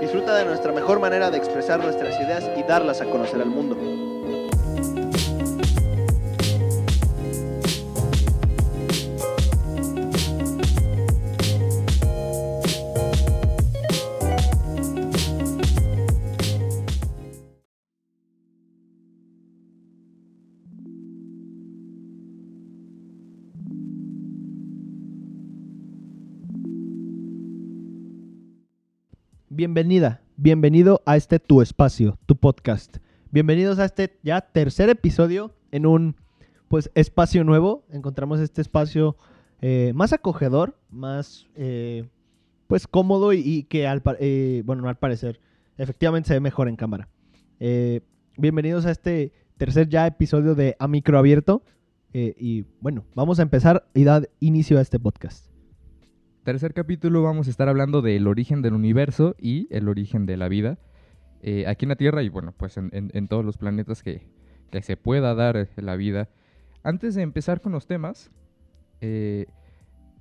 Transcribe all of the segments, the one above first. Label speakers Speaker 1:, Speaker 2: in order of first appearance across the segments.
Speaker 1: Disfruta de nuestra mejor manera de expresar nuestras ideas y darlas a conocer al mundo.
Speaker 2: Bienvenida, bienvenido a este Tu Espacio, tu podcast. Bienvenidos a este ya tercer episodio en un pues espacio nuevo. Encontramos este espacio eh, más acogedor, más eh, pues cómodo y, que al, eh, bueno, no al parecer, efectivamente se ve mejor en cámara. Bienvenidos a este tercer ya episodio de A Micro Abierto. Y bueno, vamos a empezar y dar inicio a este podcast.
Speaker 3: Tercer capítulo vamos a estar hablando del origen del universo y el origen de la vida eh, aquí en la Tierra y bueno, pues en, todos los planetas que, que se pueda dar la vida. Antes de empezar con los temas, eh,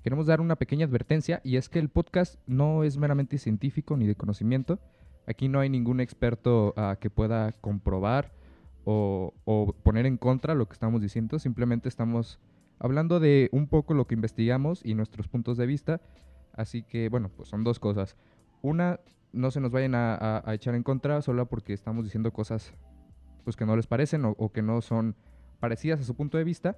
Speaker 3: queremos dar una pequeña advertencia y es que el podcast no es meramente científico ni de conocimiento. Aquí no hay ningún experto ah, que pueda comprobar o, o poner en contra lo que estamos diciendo. Simplemente estamos hablando de un poco lo que investigamos y nuestros puntos de vista. Así que, bueno, pues son dos cosas. Una, no se nos vayan a, echar en contra solo porque estamos diciendo cosas pues que no les parecen o, o que no son parecidas a su punto de vista,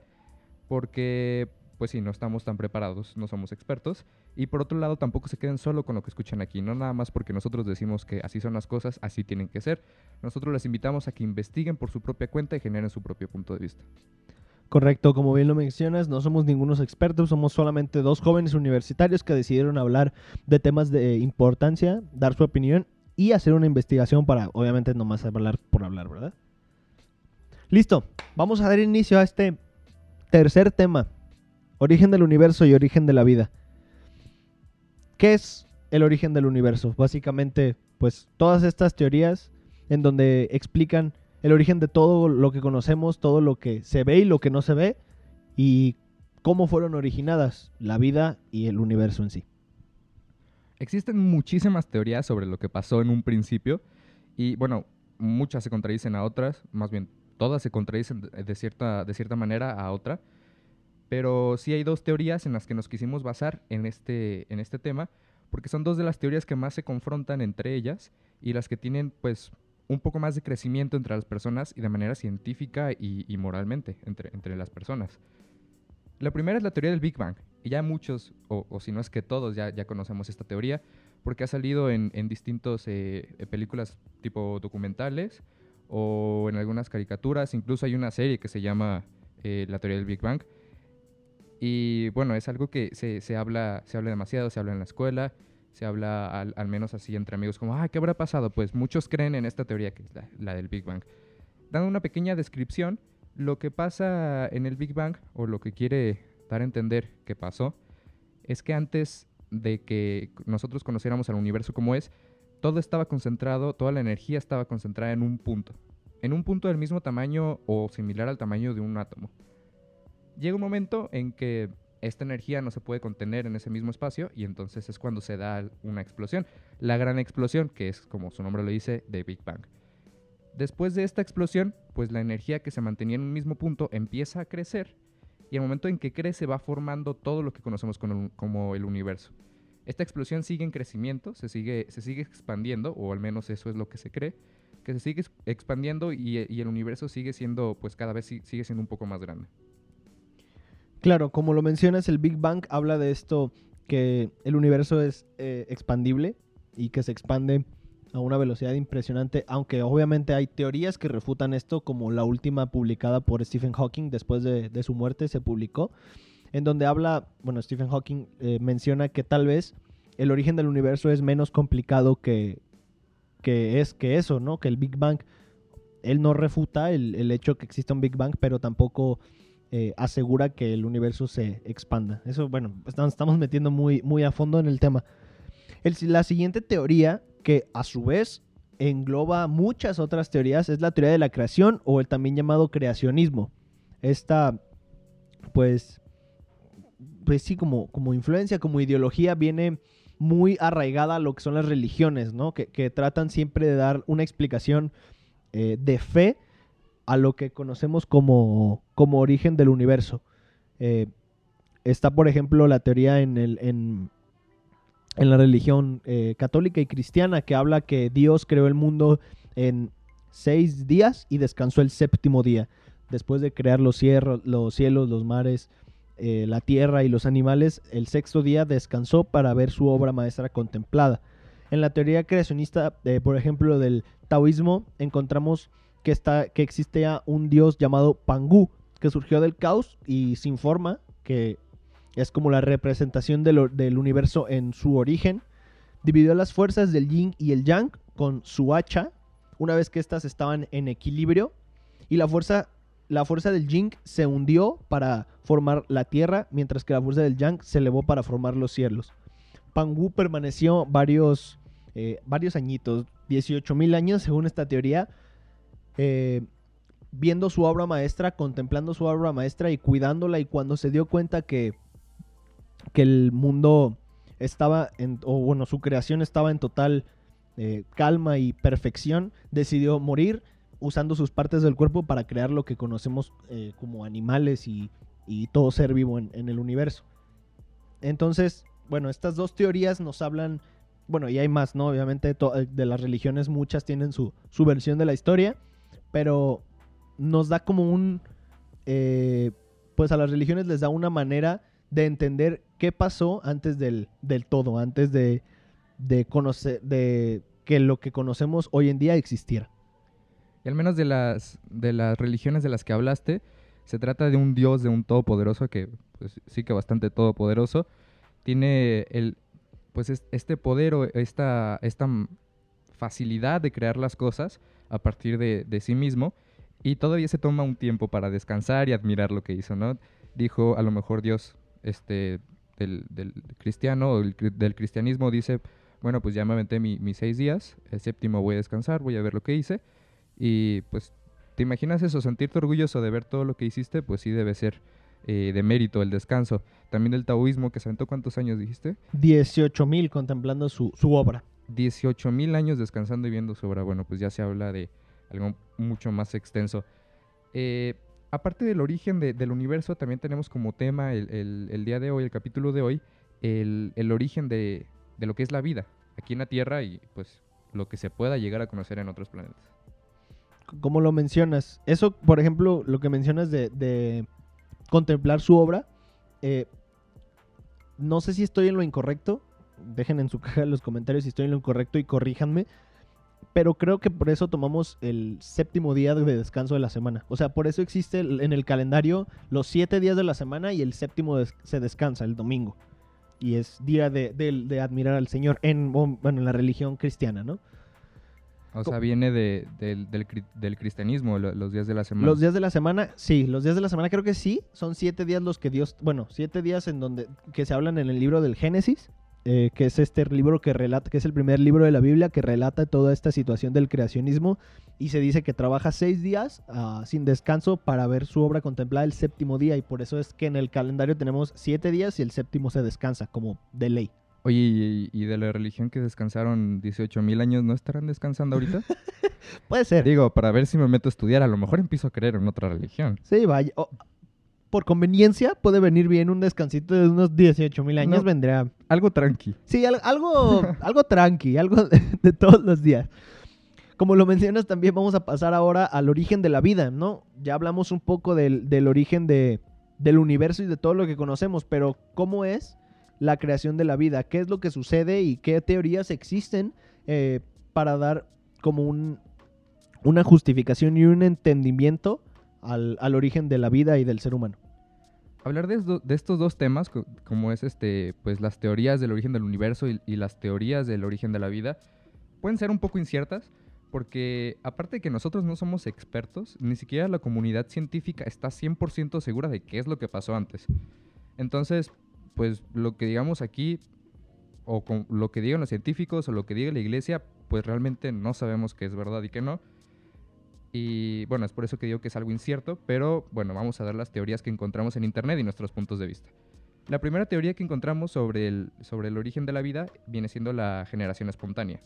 Speaker 3: porque pues sí, no estamos tan preparados, no somos expertos. Y por otro lado, tampoco se queden solo con lo que escuchan aquí, no nada más porque nosotros decimos que así son las cosas, así tienen que ser. Nosotros les invitamos a que investiguen por su propia cuenta y generen su propio punto de vista.
Speaker 2: Correcto, como bien lo mencionas, no somos ningunos expertos, somos solamente dos jóvenes universitarios que decidieron hablar de temas de importancia, dar su opinión y hacer una investigación para, obviamente, nomás hablar por hablar, ¿verdad? Listo, vamos a dar inicio a este tercer tema, origen del universo y origen de la vida. ¿Qué es el origen del universo? Básicamente, pues todas estas teorías en donde explican el origen de todo lo que conocemos, todo lo que se ve y lo que no se ve, y cómo fueron originadas la vida y el universo en sí.
Speaker 3: Existen muchísimas teorías sobre lo que pasó en un principio y bueno, muchas se contradicen a otras, más bien todas se contradicen de cierta, de cierta manera a otra, pero sí hay dos teorías en las que nos quisimos basar en este, en este tema, porque son dos de las teorías que más se confrontan entre ellas y las que tienen pues un poco más de crecimiento entre las personas y de manera científica y, moralmente entre, entre las personas. La primera es la teoría del Big Bang. Y ya muchos, o, si no es que todos, ya, ya conocemos esta teoría, porque ha salido en, en distintas películas tipo documentales o en algunas caricaturas. Incluso hay una serie que se llama eh, La teoría del Big Bang. Y bueno, es algo que se, se habla, se habla demasiado, se habla en la escuela, se habla al, menos así entre amigos, como, ah, ¿qué habrá pasado? Pues muchos creen en esta teoría que es la, la del Big Bang. Dando una pequeña descripción, lo que pasa en el Big Bang, o lo que quiere dar a entender que pasó, es que antes de que nosotros conociéramos al universo como es, todo estaba concentrado, toda la energía estaba concentrada en un punto. En un punto del mismo tamaño o similar al tamaño de un átomo. Llega un momento en que esta energía no se puede contener en ese mismo espacio y entonces es cuando se da una explosión. La gran explosión, que es como su nombre lo dice, de Big Bang. Después de esta explosión, pues la energía que se mantenía en un mismo punto empieza a crecer y al momento en que crece va formando todo lo que conocemos como, el universo. Esta explosión sigue en crecimiento, se sigue, se sigue expandiendo, o al menos eso es lo que se cree, que se sigue ex- expandiendo y, y el universo sigue siendo, pues cada vez si- sigue siendo un poco más grande.
Speaker 2: Claro, como lo mencionas, el Big Bang habla de esto, que el universo es eh, expandible y que se expande a una velocidad impresionante, aunque obviamente hay teorías que refutan esto, como la última publicada por Stephen Hawking después de, su muerte se publicó, en donde habla, bueno, Stephen Hawking eh, menciona que tal vez el origen del universo es menos complicado que, que es que eso, ¿no? Que el Big Bang, él no refuta el, el hecho que exista un Big Bang, pero tampoco eh, asegura que el universo se expanda. Eso, bueno, estamos, metiendo muy, muy a fondo en el tema. La siguiente teoría, que a su vez engloba muchas otras teorías, es la teoría de la creación o el también llamado creacionismo. Esta, pues, pues sí, como, como influencia, como ideología, viene muy arraigada a lo que son las religiones, ¿no? Que, que tratan siempre de dar una explicación eh, de fe a lo que conocemos como, como origen del universo. Eh, está, por ejemplo, la teoría en, el, en, en la religión eh, católica y cristiana que habla que Dios creó el mundo en seis días y descansó el séptimo día. Después de crear los, los cielos, los mares, eh, la tierra y los animales, el sexto día descansó para ver su obra maestra contemplada. En la teoría creacionista, por ejemplo, del taoísmo, encontramos que, está, que existía un dios llamado Pangu, que surgió del caos y sin forma, que es como la representación del, del universo en su origen. Dividió las fuerzas del yin y el yang con su hacha, una vez que éstas estaban en equilibrio, y la fuerza, la fuerza del yin se hundió para formar la tierra, mientras que la fuerza del yang se elevó para formar los cielos. Pangu permaneció varios, eh, varios añitos, 18 mil años según esta teoría, eh, viendo su obra maestra, contemplando su obra maestra y cuidándola y cuando se dio cuenta que, que el mundo estaba, en, o bueno, su creación estaba en total eh, calma y perfección, decidió morir usando sus partes del cuerpo para crear lo que conocemos eh, como animales y, y, todo ser vivo en, el universo. Entonces, bueno, estas dos teorías nos hablan, bueno, y hay más, ¿no? Obviamente de las religiones muchas tienen su, su versión de la historia, pero nos da como un, eh, pues a las religiones les da una manera de entender qué pasó antes del, del todo, antes de, de conocer, de que lo que conocemos hoy en día existiera.
Speaker 3: Y al menos de las, de las religiones de las que hablaste, se trata de un Dios, de un todopoderoso que pues, sí que bastante todopoderoso. Tiene el, pues este poder o esta, esta facilidad de crear las cosas a partir de, de sí mismo y todavía se toma un tiempo para descansar y admirar lo que hizo, ¿no? Dijo, a lo mejor Dios este, del, del cristiano del cristianismo dice, bueno, pues ya me aventé mi, mis seis días, el séptimo voy a descansar, voy a ver lo que hice. Y pues, ¿te imaginas eso? Sentirte orgulloso de ver todo lo que hiciste, pues sí debe ser eh, de mérito el descanso. También el taoísmo, que se aventó cuántos años dijiste?
Speaker 2: 18 mil contemplando su, su obra.
Speaker 3: 18 mil años descansando y viendo su obra. Bueno, pues ya se habla de algo mucho más extenso. Eh, aparte del origen de, del universo, también tenemos como tema el, el, el, día de hoy, el capítulo de hoy, el, el origen de, de, lo que es la vida aquí en la Tierra y pues lo que se pueda llegar a conocer en otros planetas.
Speaker 2: Como lo mencionas, eso, por ejemplo, lo que mencionas de, de contemplar su obra, eh, no sé si estoy en lo incorrecto, dejen en su caja los comentarios si estoy en lo incorrecto y corríjanme, pero creo que por eso tomamos el séptimo día de descanso de la semana. O sea, por eso existe en el calendario los siete días de la semana y el séptimo des se descansa, el domingo. Y es día de, de, de admirar al Señor en, bueno, en la religión cristiana, ¿no?
Speaker 3: O sea, viene de, del, del, del, cristianismo, los días de la semana.
Speaker 2: Los días de la semana, sí, los días de la semana creo que sí. Son siete días los que Dios, bueno, siete días en donde, que se hablan en el libro del Génesis eh, que es este libro que relata, que es el primer libro de la Biblia que relata toda esta situación del creacionismo y se dice que trabaja seis días uh, sin descanso para ver su obra contemplada el séptimo día y por eso es que en el calendario tenemos siete días y el séptimo se descansa como de ley.
Speaker 3: Oye, ¿y, y de la religión que descansaron 18 mil años, no estarán descansando ahorita?
Speaker 2: Puede ser.
Speaker 3: Digo, para ver si me meto a estudiar, a lo mejor empiezo a creer en otra religión.
Speaker 2: Sí, vaya. Oh, por conveniencia puede venir bien un descansito de unos 18 mil años, no, vendría.
Speaker 3: Algo tranqui.
Speaker 2: Sí, al, algo, algo tranqui, algo de, de, todos los días. Como lo mencionas, también vamos a pasar ahora al origen de la vida, ¿no? Ya hablamos un poco del, del origen de, del universo y de todo lo que conocemos, pero ¿cómo es la creación de la vida? ¿Qué es lo que sucede y qué teorías existen eh, para dar como un, una justificación y un entendimiento al, al, origen de la vida y del ser humano.
Speaker 3: Hablar de, estos dos temas, como es este, pues las teorías del origen del universo y, las teorías del origen de la vida, pueden ser un poco inciertas, porque aparte de que nosotros no somos expertos, ni siquiera la comunidad científica está 100% segura de qué es lo que pasó antes. Entonces, pues lo que digamos aquí, o lo que digan los científicos, o lo que diga la iglesia, pues realmente no sabemos qué es verdad y qué no. Y bueno, es por eso que digo que es algo incierto, pero bueno, vamos a dar las teorías que encontramos en internet y nuestros puntos de vista. La primera teoría que encontramos sobre el, sobre el origen de la vida viene siendo la generación espontánea.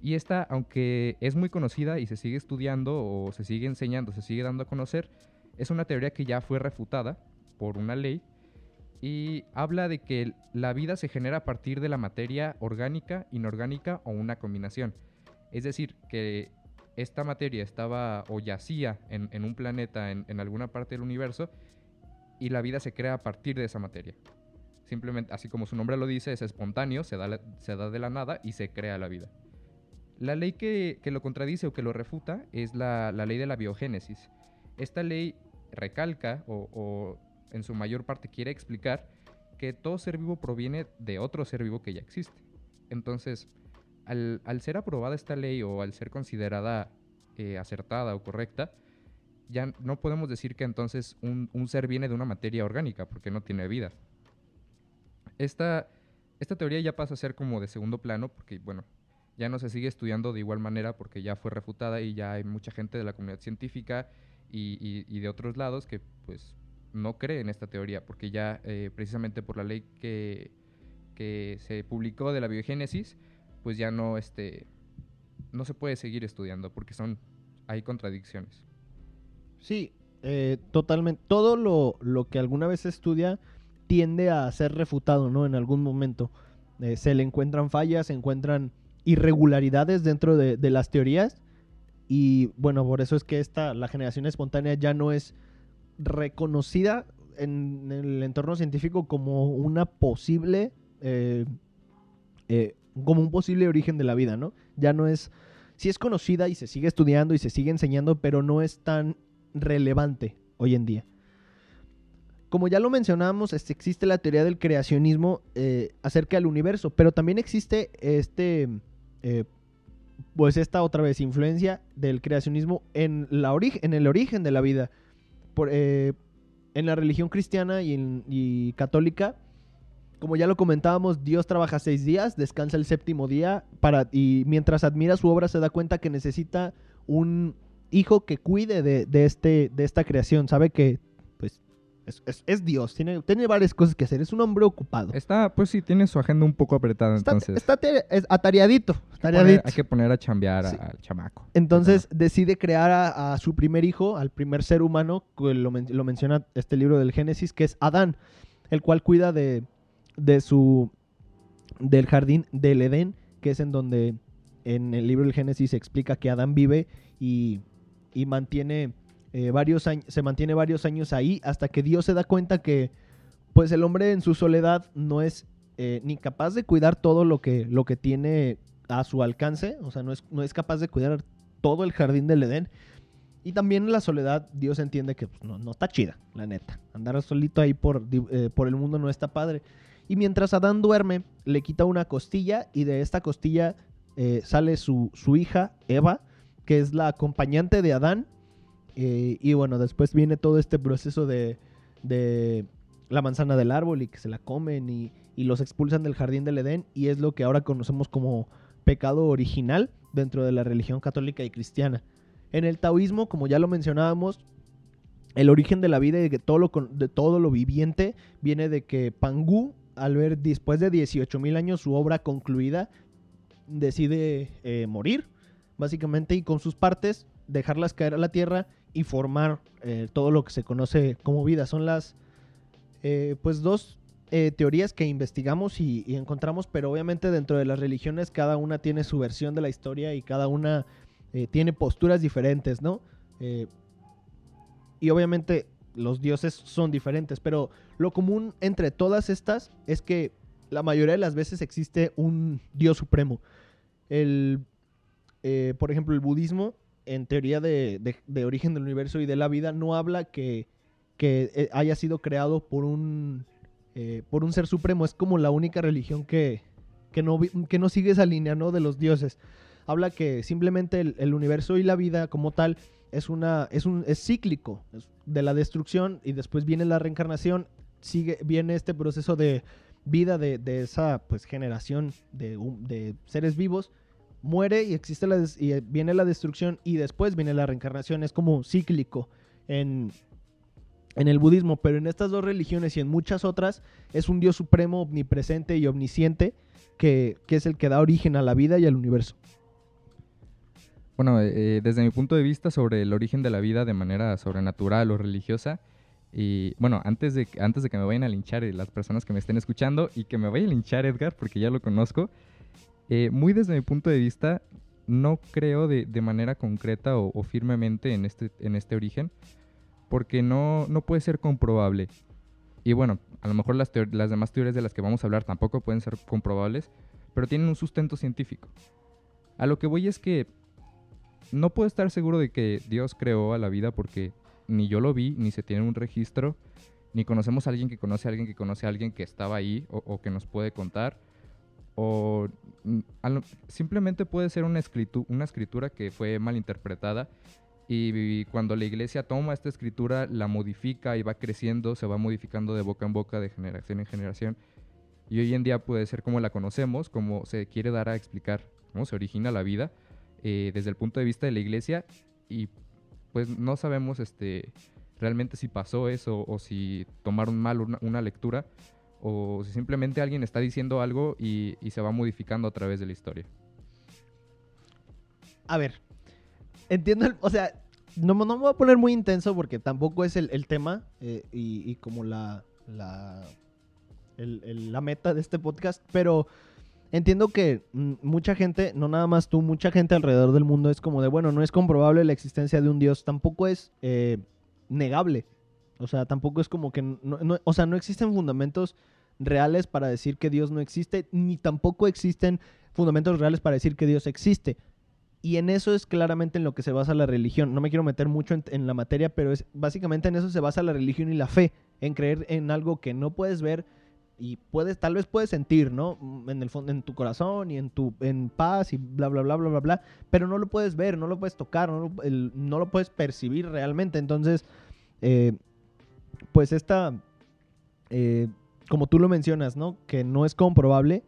Speaker 3: Y esta, aunque es muy conocida y se sigue estudiando o se sigue enseñando, se sigue dando a conocer, es una teoría que ya fue refutada por una ley y habla de que la vida se genera a partir de la materia orgánica, inorgánica o una combinación. Es decir, que esta materia estaba o yacía en, un planeta, en, alguna parte del universo, y la vida se crea a partir de esa materia. Simplemente, así como su nombre lo dice, es espontáneo, se da, se da de la nada y se crea la vida. La ley que, lo contradice o que lo refuta es la, ley de la biogénesis. Esta ley recalca o, en su mayor parte quiere explicar que todo ser vivo proviene de otro ser vivo que ya existe. Entonces, al, ser aprobada esta ley o al ser considerada eh, acertada o correcta, ya no podemos decir que entonces un, ser viene de una materia orgánica, porque no tiene vida. Esta, teoría ya pasa a ser como de segundo plano, porque, bueno, ya no se sigue estudiando de igual manera porque ya fue refutada y ya hay mucha gente de la comunidad científica y, de otros lados que, pues, no cree en esta teoría, porque ya eh, precisamente por la ley que se publicó de la biogénesis, pues ya no, este, no se puede seguir estudiando porque son, hay contradicciones.
Speaker 2: Sí, eh, totalmente. Todo lo, que alguna vez se estudia tiende a ser refutado, ¿no? En algún momento. Eh, se le encuentran fallas, se encuentran irregularidades dentro de, las teorías. Y bueno, por eso es que esta, la generación espontánea ya no es reconocida en, el entorno científico como una posible, eh, como un posible origen de la vida, ¿no? Ya no es, sí es conocida y se sigue estudiando y se sigue enseñando, pero no es tan relevante hoy en día. Como ya lo mencionamos, este, existe la teoría del creacionismo eh, acerca del universo, pero también existe este, eh, pues esta otra vez influencia del creacionismo en, la en el origen de la vida. Eh, en la religión cristiana y, católica, como ya lo comentábamos, Dios trabaja seis días, descansa el séptimo día para, y mientras admira su obra se da cuenta que necesita un, hijo que cuide de, este, de esta creación, sabe que pues es, Dios, tiene, tiene varias cosas que hacer, es un hombre ocupado.
Speaker 3: Está, pues sí, tiene su agenda un poco apretada, entonces.
Speaker 2: Está atareadito.
Speaker 3: Hay, que poner, a chambear al chamaco.
Speaker 2: Entonces decide crear a, su primer hijo, al primer ser humano, que lo, menciona este libro del Génesis, que es Adán, el cual cuida de, de su, del jardín del Edén, que es en donde en el libro del Génesis se explica que Adán vive y y mantiene eh, varios años, se mantiene varios años ahí hasta que Dios se da cuenta que pues el hombre en su soledad no es eh, ni capaz de cuidar todo lo que, lo que tiene a su alcance, o sea, no es, no es capaz de cuidar todo el jardín del Edén. Y también la soledad Dios entiende que pues, no, está chida, la neta. Andar solito ahí por, eh, por el mundo no está padre. Y mientras Adán duerme, le quita una costilla y de esta costilla sale su, su hija, Eva, que es la acompañante de Adán. Eh, y bueno, después viene todo este proceso de, la manzana del árbol y que se la comen y, los expulsan del jardín del Edén. Y es lo que ahora conocemos como pecado original dentro de la religión católica y cristiana. En el taoísmo, como ya lo mencionábamos, el origen de la vida y de todo lo, de todo lo viviente viene de que Pangu, al ver después de 18.000 años su obra concluida, decide eh, morir básicamente, y con sus partes dejarlas caer a la tierra y formar eh, todo lo que se conoce como vida. Son las, eh, pues, dos teorías que investigamos y, encontramos, pero obviamente dentro de las religiones cada una tiene su versión de la historia y cada una tiene posturas diferentes, ¿no? y obviamente los dioses son diferentes, pero lo común entre todas estas es que la mayoría de las veces existe un dios supremo. El eh, por ejemplo, el budismo, en teoría de, origen del universo y de la vida, no habla que, eh, haya sido creado por un, eh, por un ser supremo. Es como la única religión que, no, que no sigue esa línea ¿no? de los dioses. Habla que simplemente el, universo y la vida como tal es, una, es, un, es cíclico de la destrucción y después viene la reencarnación, sigue, viene este proceso de vida de, esa pues, generación de, de seres vivos muere y existe la y viene la destrucción y después viene la reencarnación. Es como cíclico en, en el budismo, pero en estas dos religiones y en muchas otras es un Dios supremo, omnipresente y omnisciente que, que es el que da origen a la vida y al universo.
Speaker 3: Bueno, eh, desde mi punto de vista sobre el origen de la vida de manera sobrenatural o religiosa, y bueno, antes de, antes de que me vayan a linchar eh, las personas que me estén escuchando y que me vaya a linchar Edgar, porque ya lo conozco, eh, muy desde mi punto de vista, no creo de, de manera concreta o, o, firmemente en este, en este origen, porque no, no puede ser comprobable. Y bueno, a lo mejor las, las demás teorías de las que vamos a hablar tampoco pueden ser comprobables, pero tienen un sustento científico. A lo que voy es que no puedo estar seguro de que Dios creó a la vida porque ni yo lo vi, ni se tiene un registro, ni conocemos a alguien que conoce a alguien que conoce a alguien que estaba ahí o, que nos puede contar. O lo, simplemente puede ser una, escritu una escritura que fue mal interpretada y cuando la iglesia toma esta escritura, la modifica y va creciendo, se va modificando de boca en boca, de generación en generación. Y hoy en día puede ser como la conocemos, como se quiere dar a explicar cómo se origina la vida eh, desde el punto de vista de la iglesia. Y pues no sabemos este, realmente si pasó eso o si tomaron mal una, una lectura o si simplemente alguien está diciendo algo y, se va modificando a través de la historia.
Speaker 2: A ver, entiendo, o sea, no, no, me voy a poner muy intenso porque tampoco es el, el tema eh, y, y, como la, la, el, la meta de este podcast, pero entiendo que mucha gente, no nada más tú, mucha gente alrededor del mundo es como de, bueno, no es comprobable la existencia de un Dios, tampoco es eh, negable. O sea, tampoco es como que, no, no, o sea, no existen fundamentos reales para decir que Dios no existe, ni tampoco existen fundamentos reales para decir que Dios existe. Y en eso es claramente en lo que se basa la religión. No me quiero meter mucho en, en, la materia, pero es básicamente en eso se basa la religión y la fe, en creer en algo que no puedes ver y puedes tal vez puedes sentir, ¿no? En el fondo en tu corazón y en tu en paz y bla bla bla bla bla bla, pero no lo puedes ver, no lo puedes tocar, no lo, el, no lo puedes percibir realmente. Entonces, eh, pues esta eh, como tú lo mencionas, ¿no? Que no es comprobable.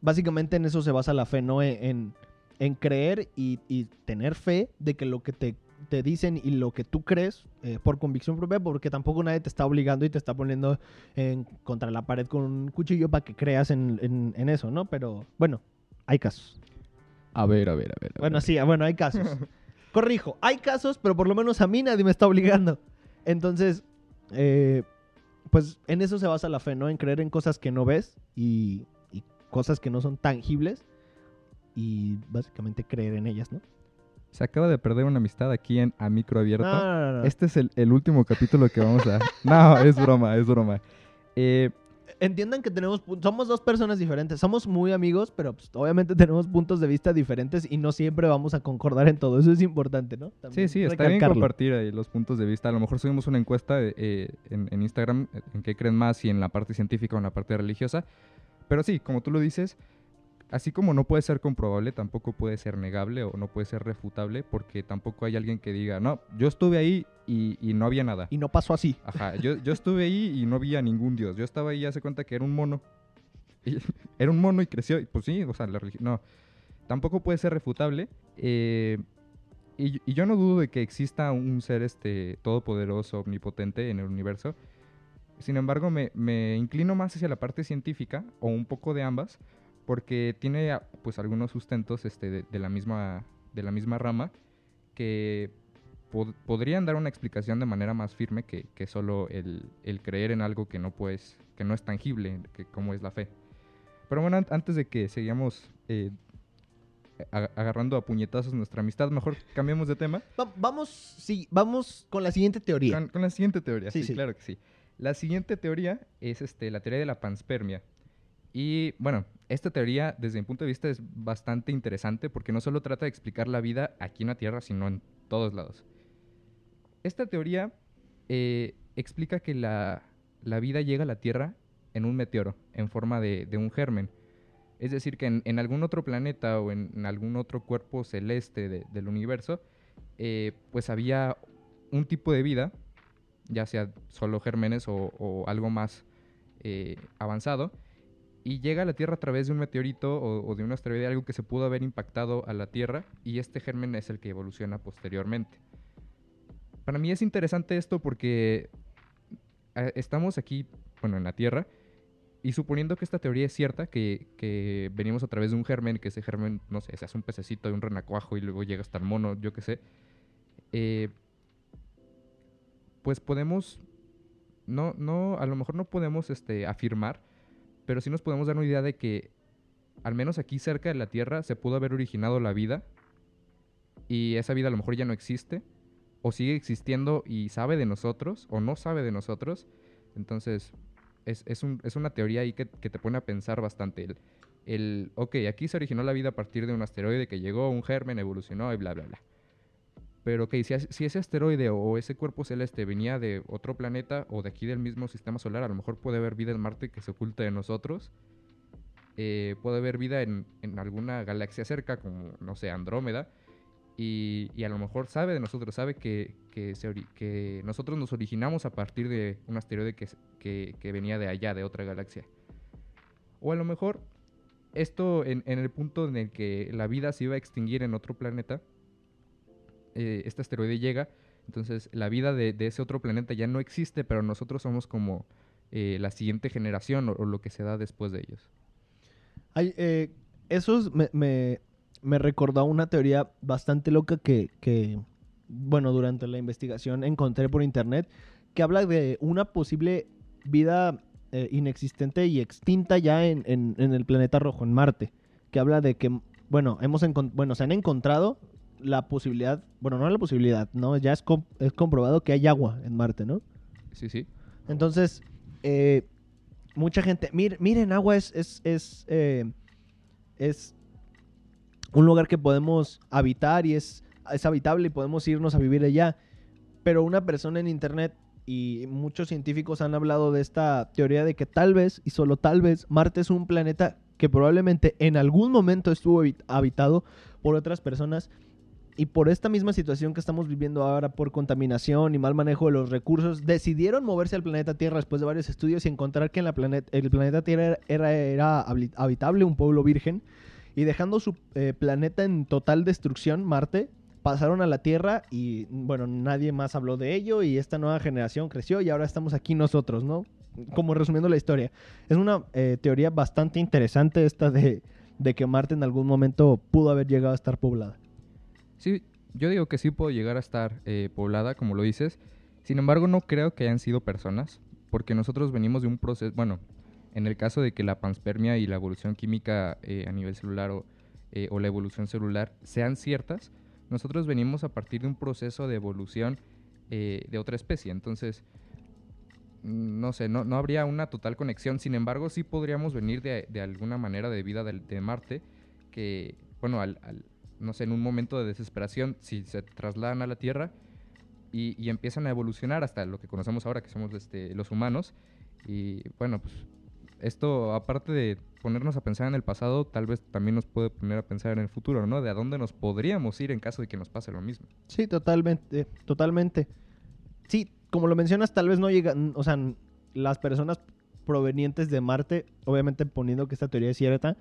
Speaker 2: Básicamente en eso se basa la fe, ¿no? En, en creer y, y, tener fe de que lo que te, te dicen y lo que tú crees eh, por convicción propia, porque tampoco nadie te está obligando y te está poniendo en, contra la pared con un cuchillo para que creas en, en, en, eso, ¿no? Pero bueno, hay casos.
Speaker 3: A ver, a ver, a ver. A
Speaker 2: bueno,
Speaker 3: ver.
Speaker 2: sí, bueno, hay casos. Corrijo, hay casos, pero por lo menos a mí nadie me está obligando. Entonces, eh, pues en eso se basa la fe, ¿no? En creer en cosas que no ves y, y cosas que no son tangibles y básicamente creer en ellas, ¿no?
Speaker 3: Se acaba de perder una amistad aquí en A Micro Abierto.
Speaker 2: No, no, no.
Speaker 3: Este es el, el, último capítulo que vamos a... no, es broma, es broma. Eh,
Speaker 2: Entiendan que tenemos... Somos dos personas diferentes. Somos muy amigos, pero pues, obviamente tenemos puntos de vista diferentes y no siempre vamos a concordar en todo. Eso es importante, ¿no?
Speaker 3: También sí, sí, está bien compartir ahí los puntos de vista. A lo mejor subimos una encuesta eh, en, en Instagram en qué creen más, si en la parte científica o en la parte religiosa. Pero sí, como tú lo dices, así como no puede ser comprobable, tampoco puede ser negable o no puede ser refutable, porque tampoco hay alguien que diga, no, yo estuve ahí y, y no había nada.
Speaker 2: Y no pasó así.
Speaker 3: Ajá, yo, yo, estuve ahí y no vi a ningún dios. Yo estaba ahí y hace cuenta que era un mono. Y, era un mono y creció. Y pues sí, o sea, la religión. No, tampoco puede ser refutable. Eh, y, y, yo no dudo de que exista un ser este, todopoderoso, omnipotente en el universo. Sin embargo, me, me inclino más hacia la parte científica, o un poco de ambas, porque tiene pues algunos sustentos este, de, de, la misma, de la misma rama que pod podrían dar una explicación de manera más firme que, que solo el, el, creer en algo que no, puedes, que no es tangible, que, como es la fe. Pero bueno, an antes de que sigamos eh, agarrando a puñetazos nuestra amistad, mejor cambiemos de tema.
Speaker 2: Va vamos, sí, vamos con la siguiente teoría.
Speaker 3: Con, con la siguiente teoría, sí,
Speaker 2: sí, sí,
Speaker 3: claro que sí. La siguiente teoría es este, la teoría de la panspermia. Y bueno, esta teoría desde mi punto de vista es bastante interesante porque no solo trata de explicar la vida aquí en la Tierra, sino en todos lados. Esta teoría eh, explica que la, vida llega a la Tierra en un meteoro, en forma de, un germen. Es decir, que en, algún otro planeta o en, algún otro cuerpo celeste de, del universo, eh, pues había un tipo de vida, ya sea solo gérmenes o, o algo más eh, avanzado, y llega a la Tierra a través de un meteorito o, de un asteroide, algo que se pudo haber impactado a la Tierra, y este germen es el que evoluciona posteriormente. Para mí es interesante esto porque estamos aquí, bueno, en la Tierra, y suponiendo que esta teoría es cierta, que, que venimos a través de un germen, que ese germen, no sé, se hace un pececito de un renacuajo y luego llega hasta el mono, yo qué sé, eh, pues podemos, no, no, a lo mejor no podemos este, afirmar, pero sí nos podemos dar una idea de que al menos aquí cerca de la Tierra se pudo haber originado la vida y esa vida a lo mejor ya no existe o sigue existiendo y sabe de nosotros o no sabe de nosotros. Entonces, es, es, un, es una teoría ahí que, que, te pone a pensar bastante. El, el, ok, aquí se originó la vida a partir de un asteroide que llegó, un germen, evolucionó y bla, bla, bla. Pero ok, si, si, ese asteroide o ese cuerpo celeste venía de otro planeta o de aquí del mismo sistema solar, a lo mejor puede haber vida en Marte que se oculta de nosotros. Eh, puede haber vida en, en, alguna galaxia cerca, como, no sé, Andrómeda. Y, y a lo mejor sabe de nosotros, sabe que, que, se que, nosotros nos originamos a partir de un asteroide que, que, que, venía de allá, de otra galaxia. O a lo mejor esto en, en el punto en el que la vida se iba a extinguir en otro planeta, eh, este asteroide llega, entonces la vida de, ese otro planeta ya no existe, pero nosotros somos como eh, la siguiente generación o, lo que se da después de ellos.
Speaker 2: Ay, eh, eso me, me, me, recordó una teoría bastante loca que, que, bueno, durante la investigación encontré por internet, que habla de una posible vida eh, inexistente y extinta ya en, en, en, el planeta rojo, en Marte, que habla de que, bueno, hemos bueno, se han encontrado la posibilidad, bueno, no la posibilidad, no, ya es, comp es comprobado que hay agua en Marte, ¿no?
Speaker 3: Sí, sí.
Speaker 2: Entonces, eh, mucha gente, mir, miren, agua es, es, es, eh, es, un lugar que podemos habitar y es, es habitable y podemos irnos a vivir allá. Pero una persona en internet y muchos científicos han hablado de esta teoría de que tal vez, y solo tal vez, Marte es un planeta que probablemente en algún momento estuvo habitado por otras personas y por esta misma situación que estamos viviendo ahora, por contaminación y mal manejo de los recursos, decidieron moverse al planeta Tierra después de varios estudios y encontrar que en la el planeta Tierra era, era, habitable, un pueblo virgen, y dejando su eh, planeta en total destrucción, Marte, pasaron a la Tierra y, bueno, nadie más habló de ello y esta nueva generación creció y ahora estamos aquí nosotros, ¿no? Como resumiendo la historia. Es una eh, teoría bastante interesante esta de, de que Marte en algún momento pudo haber llegado a estar poblada.
Speaker 3: Sí, yo digo que sí puedo llegar a estar eh, poblada, como lo dices. Sin embargo, no creo que hayan sido personas, porque nosotros venimos de un proceso, bueno, en el caso de que la panspermia y la evolución química eh, a nivel celular o, eh, o, la evolución celular sean ciertas, nosotros venimos a partir de un proceso de evolución eh, de otra especie. Entonces, no sé, no, no, habría una total conexión. Sin embargo, sí podríamos venir de, de alguna manera de vida de, de Marte, que, bueno, al, al no sé, en un momento de desesperación, si se trasladan a la Tierra y, y, empiezan a evolucionar hasta lo que conocemos ahora, que somos este, los humanos. Y bueno, pues esto, aparte de ponernos a pensar en el pasado, tal vez también nos puede poner a pensar en el futuro, ¿no? De a dónde nos podríamos ir en caso de que nos pase lo mismo.
Speaker 2: Sí, totalmente, totalmente. Sí, como lo mencionas, tal vez no llegan, o sea, las personas provenientes de Marte, obviamente poniendo que esta teoría es cierta,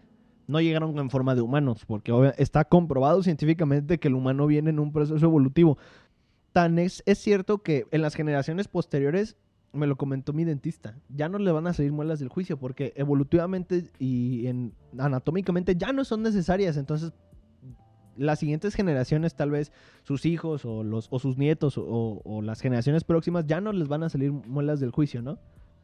Speaker 2: no llegaron en forma de humanos, porque está comprobado científicamente que el humano viene en un proceso evolutivo. Tan es, cierto que en las generaciones posteriores, me lo comentó mi dentista, ya no le van a salir muelas del juicio, porque evolutivamente y en, anatómicamente ya no son necesarias, entonces las siguientes generaciones, tal vez sus hijos o, los, o sus nietos o, o las generaciones próximas, ya no les van a salir muelas del juicio, ¿no?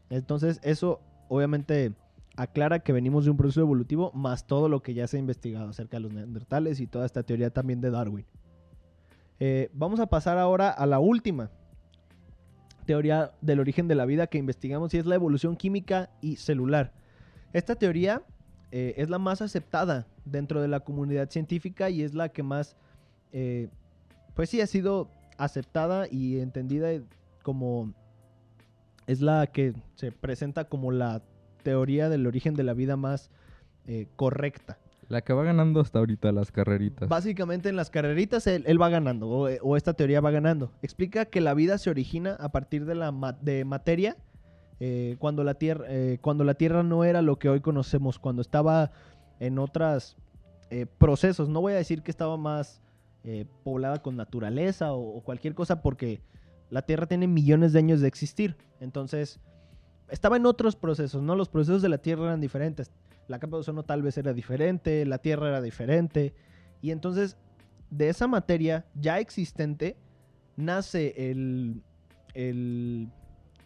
Speaker 2: Entonces eso obviamente aclara que venimos de un proceso evolutivo más todo lo que ya se ha investigado acerca de los neandertales y toda esta teoría también de Darwin. Eh, vamos a pasar ahora a la última teoría del origen de la vida que investigamos y es la evolución química y celular. Esta teoría eh, es la más aceptada dentro de la comunidad científica y es la que más, eh, pues sí, ha sido aceptada y entendida como es la que se presenta como la teoría del origen de la vida más eh, correcta.
Speaker 3: La que va ganando hasta ahorita las carreritas.
Speaker 2: Básicamente en las carreritas él, él va ganando, o, o, esta teoría va ganando. Explica que la vida se origina a partir de la ma de materia, eh, cuando, la tierra, eh, cuando la Tierra no era lo que hoy conocemos, cuando estaba en otros eh, procesos. No voy a decir que estaba más eh, poblada con naturaleza o, o, cualquier cosa porque la Tierra tiene millones de años de existir. Entonces, estaba en otros procesos, ¿no? Los procesos de la Tierra eran diferentes. La capa de ozono tal vez era diferente, la Tierra era diferente. Y entonces, de esa materia ya existente, nace el,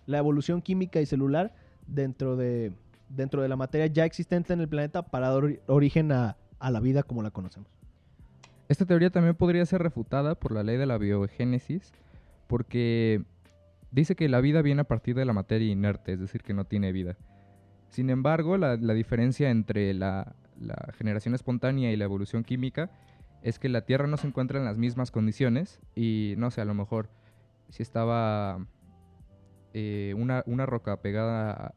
Speaker 2: la evolución química y celular dentro de, dentro de la materia ya existente en el planeta para dar ori- origen a, a la vida como la conocemos.
Speaker 3: Esta teoría también podría ser refutada por la ley de la biogénesis, porque dice que la vida viene a partir de la materia inerte, es decir, que no tiene vida. Sin embargo, la, la diferencia entre la, la generación espontánea y la evolución química es que la Tierra no se encuentra en las mismas condiciones y, no sé, a lo mejor si estaba eh, una, una roca pegada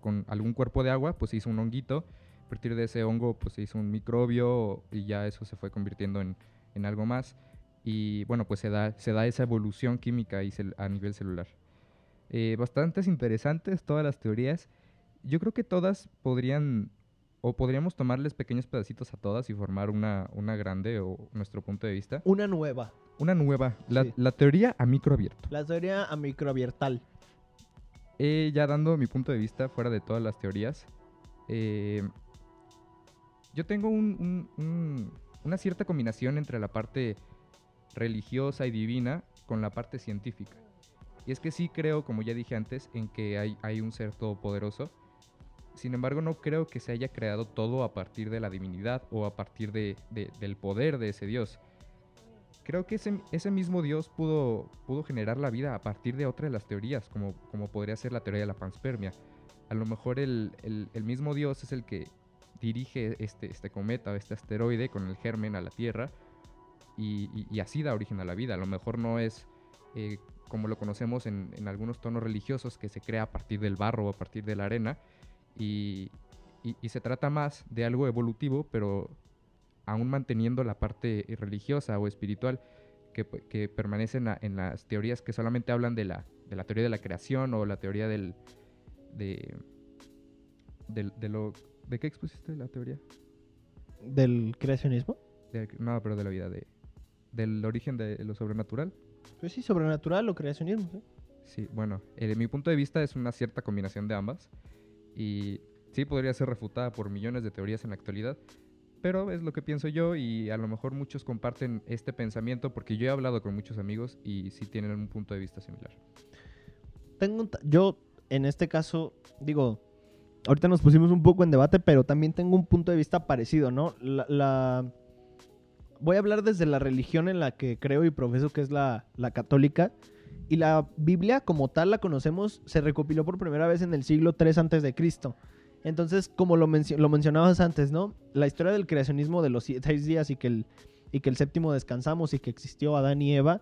Speaker 3: con algún cuerpo de agua, pues se hizo un honguito. A partir de ese hongo, pues se hizo un microbio y ya eso se fue convirtiendo en, en algo más. Y bueno, pues se da, se da esa evolución química y a nivel celular. Eh, bastantes interesantes todas las teorías. Yo creo que todas podrían, o podríamos tomarles pequeños pedacitos a todas y formar una, una grande o nuestro punto de vista.
Speaker 2: Una nueva,
Speaker 3: Una nueva, la,
Speaker 2: Sí.
Speaker 3: la teoría a micro abierto.
Speaker 2: la teoría a microabiertal.
Speaker 3: Eh, ya dando mi punto de vista fuera de todas las teorías, eh, yo tengo un- un- un- una cierta combinación entre la parte religiosa y divina con la parte científica. Y es que sí creo, como ya dije antes, en que hay, hay un ser todopoderoso. Sin embargo, no creo que se haya creado todo a partir de la divinidad o a partir de- de- del poder de ese Dios. Creo que ese, ese mismo Dios pudo, pudo generar la vida a partir de otra de las teorías, como, como podría ser la teoría de la panspermia. A lo mejor el, el- el mismo Dios es el que dirige este, este cometa o este asteroide con el germen a la Tierra y, y- y así da origen a la vida. A lo mejor no es eh, como lo conocemos en, en algunos tonos religiosos que se crea a partir del barro o a partir de la arena y, y- se trata más de algo evolutivo, pero aún manteniendo la parte religiosa o espiritual que, p- que permanece en, la- en las teorías que solamente hablan de la, de la teoría de la creación o la teoría del... De, del- de lo... ¿De qué expusiste la teoría?
Speaker 2: ¿Del creacionismo?
Speaker 3: De- no, pero de la vida, de, del origen de lo sobrenatural.
Speaker 2: Pues sí, sobrenatural o creacionismo. ¿sí?
Speaker 3: Sí, bueno, eh, de mi punto de vista es una cierta combinación de ambas y sí podría ser refutada por millones de teorías en la actualidad, pero es lo que pienso yo y a lo mejor muchos comparten este pensamiento porque yo he hablado con muchos amigos y sí tienen un punto de vista similar.
Speaker 2: Tengo yo, en este caso, digo, ahorita nos pusimos un poco en debate, pero también tengo un punto de vista parecido, ¿no? La, la- Voy a hablar desde la religión en la que creo y profeso, que es la, la católica. Y la Biblia, como tal la conocemos, se recopiló por primera vez en el siglo III antes de Cristo. Entonces, como lo, mencio- lo mencionabas antes, ¿no? La historia del creacionismo de los seis días y que, el, y que el séptimo descansamos y que existió Adán y Eva,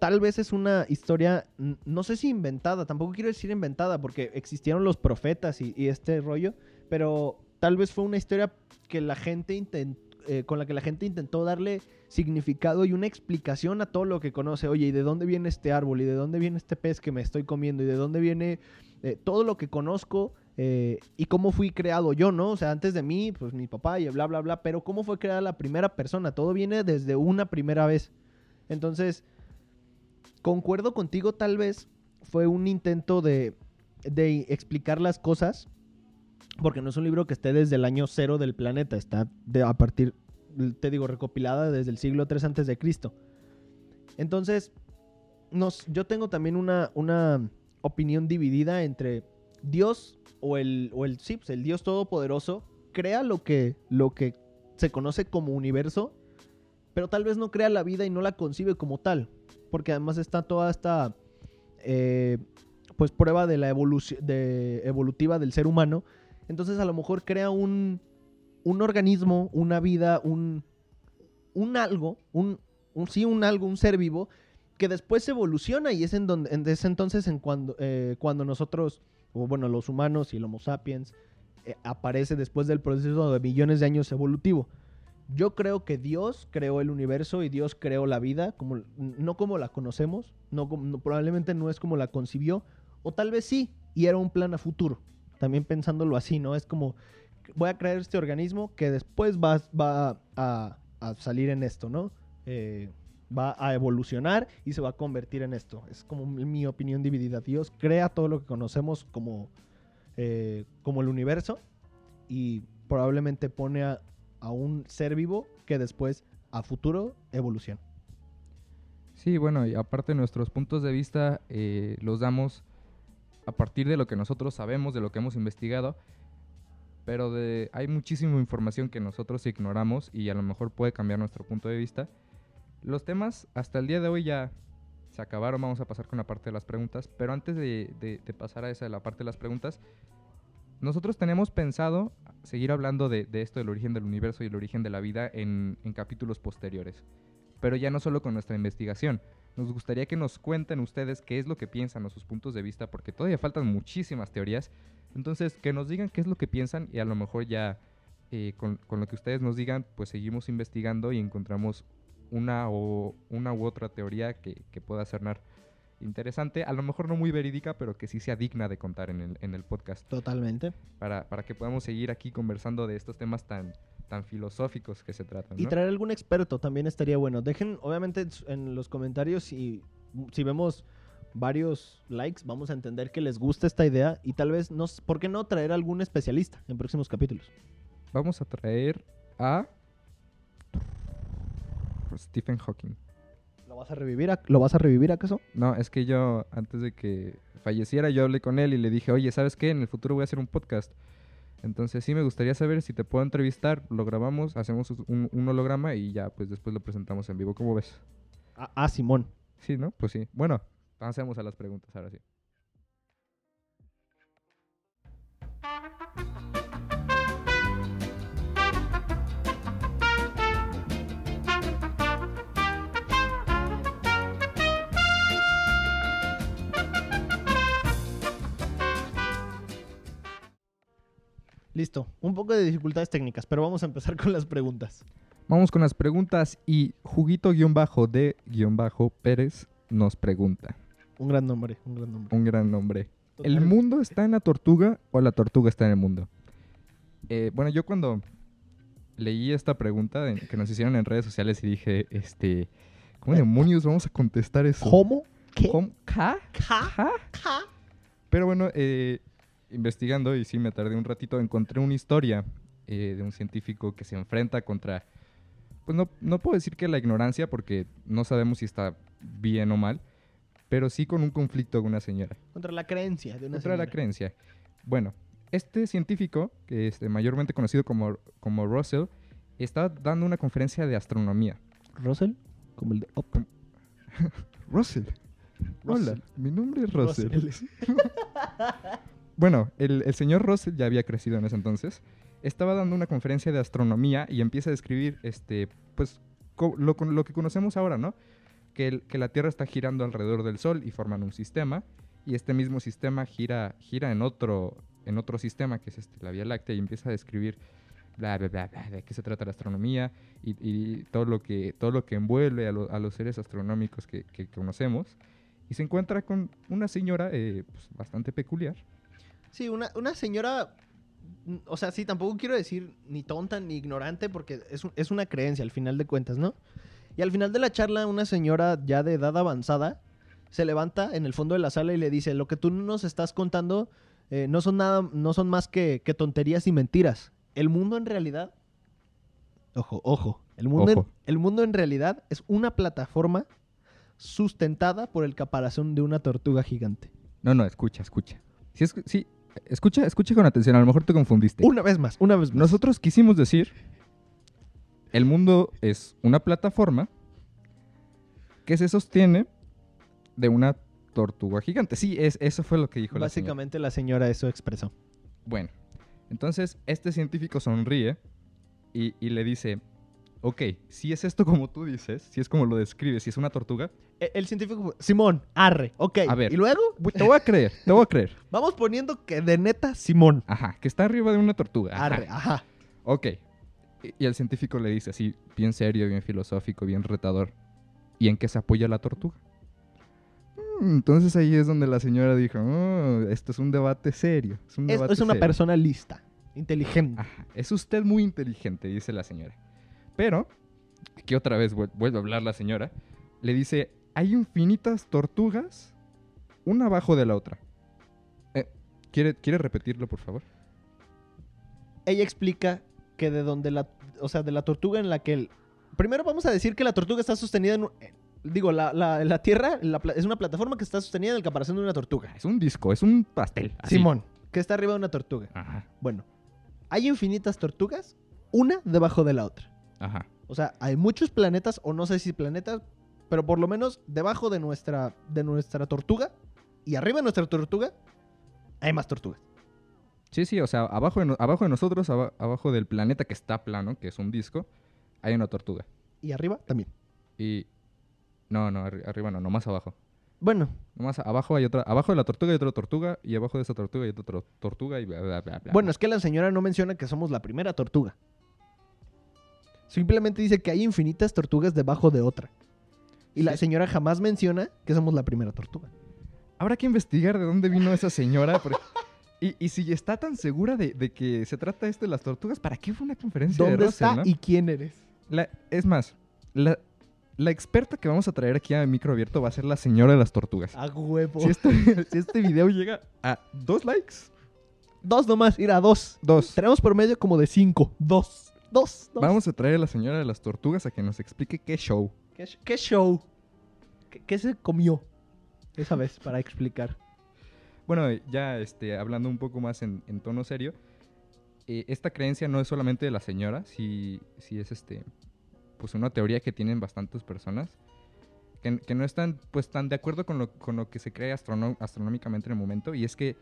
Speaker 2: tal vez es una historia, no sé si inventada, tampoco quiero decir inventada, porque existieron los profetas y, y este rollo, pero tal vez fue una historia que la gente inten- eh, con la que la gente intentó darle significado y una explicación a todo lo que conoce. Oye, ¿y de dónde viene este árbol? ¿Y de dónde viene este pez que me estoy comiendo? ¿Y de dónde viene eh, todo lo que conozco? eh, y cómo fui creado yo, ¿no? O sea, antes de mí, pues mi papá y bla, bla, bla, pero cómo fue creada la primera persona. Todo viene desde una primera vez. Entonces, concuerdo contigo, tal vez fue un intento de, de explicar las cosas, porque no es un libro que esté desde el año cero del planeta, está a partir, te digo, recopilada desde el siglo 3 antes de Cristo. Entonces, nos, yo tengo también una, una opinión dividida entre Dios o el, o el, sí, pues, el Dios Todopoderoso crea lo que, lo que se conoce como universo, pero tal vez no crea la vida y no la concibe como tal, porque además está toda esta eh, pues prueba de la evolución de evolutiva del ser humano, entonces a lo mejor crea un, un organismo, una vida, un, un algo, un, sí, un algo, un ser vivo que después evoluciona y es en donde en ese entonces en cuando eh, cuando nosotros o bueno los humanos y el Homo sapiens eh, aparece después del proceso de millones de años evolutivo. Yo creo que Dios creó el universo y Dios creó la vida, como, no como la conocemos, no, no- probablemente no es como la concibió, o tal vez sí, y era un plan a futuro. También pensándolo así, ¿no? Es como, voy a crear este organismo que después va, va a, salir en esto, ¿no? Eh, va a evolucionar y se va a convertir en esto. Es como mi mi opinión dividida. Dios crea todo lo que conocemos como, eh, como el universo y probablemente pone a, a un ser vivo que después, a futuro, evoluciona.
Speaker 3: Sí, bueno, y aparte nuestros puntos de vista eh, los damos a partir de lo que nosotros sabemos, de lo que hemos investigado, pero de, hay muchísima información que nosotros ignoramos y a lo mejor puede cambiar nuestro punto de vista. Los temas hasta el día de hoy ya se acabaron, vamos a pasar con la parte de las preguntas, pero antes de, de- de pasar a esa, la parte de las preguntas, nosotros tenemos pensado seguir hablando de, de esto del origen del universo y el origen de la vida en capítulos posteriores pero ya no solo con nuestra investigación. Nos gustaría que nos cuenten ustedes qué es lo que piensan o sus puntos de vista, porque todavía faltan muchísimas teorías. Entonces, que nos digan qué es lo que piensan y a lo mejor ya eh, con, con lo que ustedes nos digan, pues seguimos investigando y encontramos una, o, una u otra teoría que, que pueda sonar interesante, a lo mejor no muy verídica, pero que sí sea digna de contar en el, en el podcast,
Speaker 2: Totalmente.
Speaker 3: para, para que podamos seguir aquí conversando de estos temas tan, tan filosóficos que se tratan.
Speaker 2: Y traer algún experto también estaría bueno. Dejen, obviamente, en los comentarios si, si vemos varios likes, vamos a entender que les gusta esta idea y tal vez, no, s- ¿por qué no traer algún especialista en próximos capítulos?
Speaker 3: Vamos a traer a Stephen Hawking.
Speaker 2: ¿Lo vas a revivir, ac- ¿lo vas a revivir acaso?
Speaker 3: No, es que yo, antes de que falleciera, yo hablé con él y le dije, oye, ¿sabes qué? En el futuro voy a hacer un podcast. Entonces sí me gustaría saber si te puedo entrevistar, lo grabamos, hacemos un, un holograma y ya, pues después lo presentamos en vivo. ¿Cómo ves?
Speaker 2: Ah, ah, Simón.
Speaker 3: Sí, ¿no? Pues sí. Bueno, pasemos a las preguntas ahora sí.
Speaker 2: Listo. Un poco de dificultades técnicas, pero vamos a empezar con las preguntas.
Speaker 3: Vamos con las preguntas y Juguito-de-Pérez nos pregunta.
Speaker 2: Un gran nombre, un gran nombre.
Speaker 3: Un gran nombre. ¿El mundo está en la tortuga o la tortuga está en el mundo? Eh, bueno, yo cuando leí esta pregunta que nos hicieron en redes sociales y dije, este, ¿cómo demonios vamos a contestar eso?
Speaker 2: ¿Cómo? ¿Qué?
Speaker 3: ¿Cómo? ¿Ca?
Speaker 2: ¿Ca? ¿Ca?
Speaker 3: Pero bueno, eh, investigando, y sí me tardé un ratito, encontré una historia eh, de un científico que se enfrenta contra, pues no, no puedo decir que la ignorancia, porque no sabemos si está bien o mal, pero sí con un conflicto con una señora.
Speaker 2: Contra la creencia de una
Speaker 3: Contra la
Speaker 2: señora.
Speaker 3: creencia. Bueno, este científico, que es mayormente conocido como, como Russell, está dando una conferencia de astronomía.
Speaker 2: ¿Russell? Como el de Up.
Speaker 3: Russell. Hola,
Speaker 2: Russell.
Speaker 3: mi nombre es Russell.
Speaker 2: Russell.
Speaker 3: Bueno, el, el señor Russell ya había crecido en ese entonces. Estaba dando una conferencia de astronomía y empieza a describir, este, pues, lo, que conocemos ahora, ¿no? Que, la Tierra está girando alrededor del Sol y forman un sistema. Y este mismo sistema gira, en, otro, sistema, que es este, la Vía Láctea, y empieza a describir bla, bla, bla, bla, de qué se trata la astronomía y, todo, lo que, envuelve a, lo- a los seres astronómicos que, que conocemos. Y se encuentra con una señora eh, pues, bastante peculiar.
Speaker 2: Sí, una, una señora. O sea, sí, tampoco quiero decir ni tonta ni ignorante, porque es, es una creencia al final de cuentas, ¿no? Y al final de la charla, una señora ya de edad avanzada se levanta en el fondo de la sala y le dice: Lo que tú nos estás contando eh, no son nada, no son más que, que tonterías y mentiras. El mundo en realidad. Ojo, ojo. El mundo,
Speaker 3: Ojo.
Speaker 2: En, el mundo en realidad es una plataforma sustentada por el caparazón de una tortuga gigante.
Speaker 3: No, no, escucha, escucha. Sí, es- sí, escucha, escucha con atención, a lo mejor te confundiste.
Speaker 2: Una vez más, una vez más.
Speaker 3: Nosotros quisimos decir, el mundo es una plataforma que se sostiene de una tortuga gigante. Sí, es, eso fue lo que dijo la señora.
Speaker 2: Básicamente la señora eso expresó.
Speaker 3: Bueno, entonces este científico sonríe y, y le dice, ok, si es esto como tú dices, si es como lo describes, si es una tortuga,
Speaker 2: E- El científico, Simón, arre, ok.
Speaker 3: A ver.
Speaker 2: Y luego
Speaker 3: te voy a creer, te voy a creer.
Speaker 2: vamos poniendo que de neta, Simón.
Speaker 3: Ajá, que está arriba de una tortuga. ajá.
Speaker 2: Arre, ajá.
Speaker 3: Ok. Y- Y el científico le dice así, bien serio, bien filosófico, bien retador. ¿Y en qué se apoya la tortuga? Mm, Entonces ahí es donde la señora dijo, "Oh, esto es un debate serio. Es, un
Speaker 2: Es, una
Speaker 3: serio".
Speaker 2: persona lista, inteligente.
Speaker 3: Ajá, Es usted muy inteligente, dice la señora. Pero, aquí otra vez vuel- vuelve a hablar la señora. le dice, hay infinitas tortugas, una abajo de la otra. Eh, ¿quiere, ¿Quiere repetirlo, por favor?
Speaker 2: Ella explica que de donde la, o sea, de la tortuga en la que el... Primero vamos a decir que la tortuga está sostenida en... eh, Digo, la, la- la Tierra la es una plataforma que está sostenida en el caparazón de una tortuga.
Speaker 3: Es un disco, es un pastel. así.
Speaker 2: Simón, que está arriba de una tortuga.
Speaker 3: Ajá,
Speaker 2: Bueno, hay infinitas tortugas, una debajo de la otra.
Speaker 3: Ajá.
Speaker 2: O sea, hay muchos planetas, o no sé si planetas, pero por lo menos debajo de nuestra, de nuestra tortuga y arriba de nuestra tortuga hay más tortugas.
Speaker 3: Sí, sí, o sea, abajo de, no- abajo de nosotros, aba- abajo del planeta que está plano, que es un disco, hay una tortuga.
Speaker 2: Y arriba también.
Speaker 3: Y... No, no, arri- arriba no, nomás abajo.
Speaker 2: Bueno,
Speaker 3: Nomás abajo hay otra, abajo de la tortuga hay otra tortuga y abajo de esa tortuga hay otra tor- tortuga y bla, bla, bla, bla.
Speaker 2: bueno, es que la señora no menciona que somos la primera tortuga. Simplemente dice que hay infinitas tortugas debajo de otra. Y la señora jamás menciona que somos la primera tortuga.
Speaker 3: Habrá que investigar de dónde vino esa señora. porque- Y, y si está tan segura de, de que se trata esto de las tortugas, ¿para qué fue una conferencia de
Speaker 2: ¿Dónde
Speaker 3: Russell,
Speaker 2: está
Speaker 3: no?
Speaker 2: y quién eres?
Speaker 3: La- es más, la, la experta que vamos a traer aquí a micro abierto va a ser la señora de las tortugas.
Speaker 2: A huevo.
Speaker 3: Si este, si este video llega a dos likes,
Speaker 2: Dos nomás, ir a dos.
Speaker 3: dos.
Speaker 2: Tenemos promedio como de cinco. Dos. Dos. dos.
Speaker 3: Vamos a traer a la señora de las tortugas a que nos explique qué show.
Speaker 2: ¿Qué, sh- qué show? ¿Qué, qué se comió esa vez para explicar?
Speaker 3: Bueno, ya este, hablando un poco más en, en tono serio, eh, esta creencia no es solamente de la señora, sí, sí es este, pues una teoría que tienen bastantes personas que, que no están pues tan de acuerdo con lo, con lo que se cree astronómicamente en el momento y es que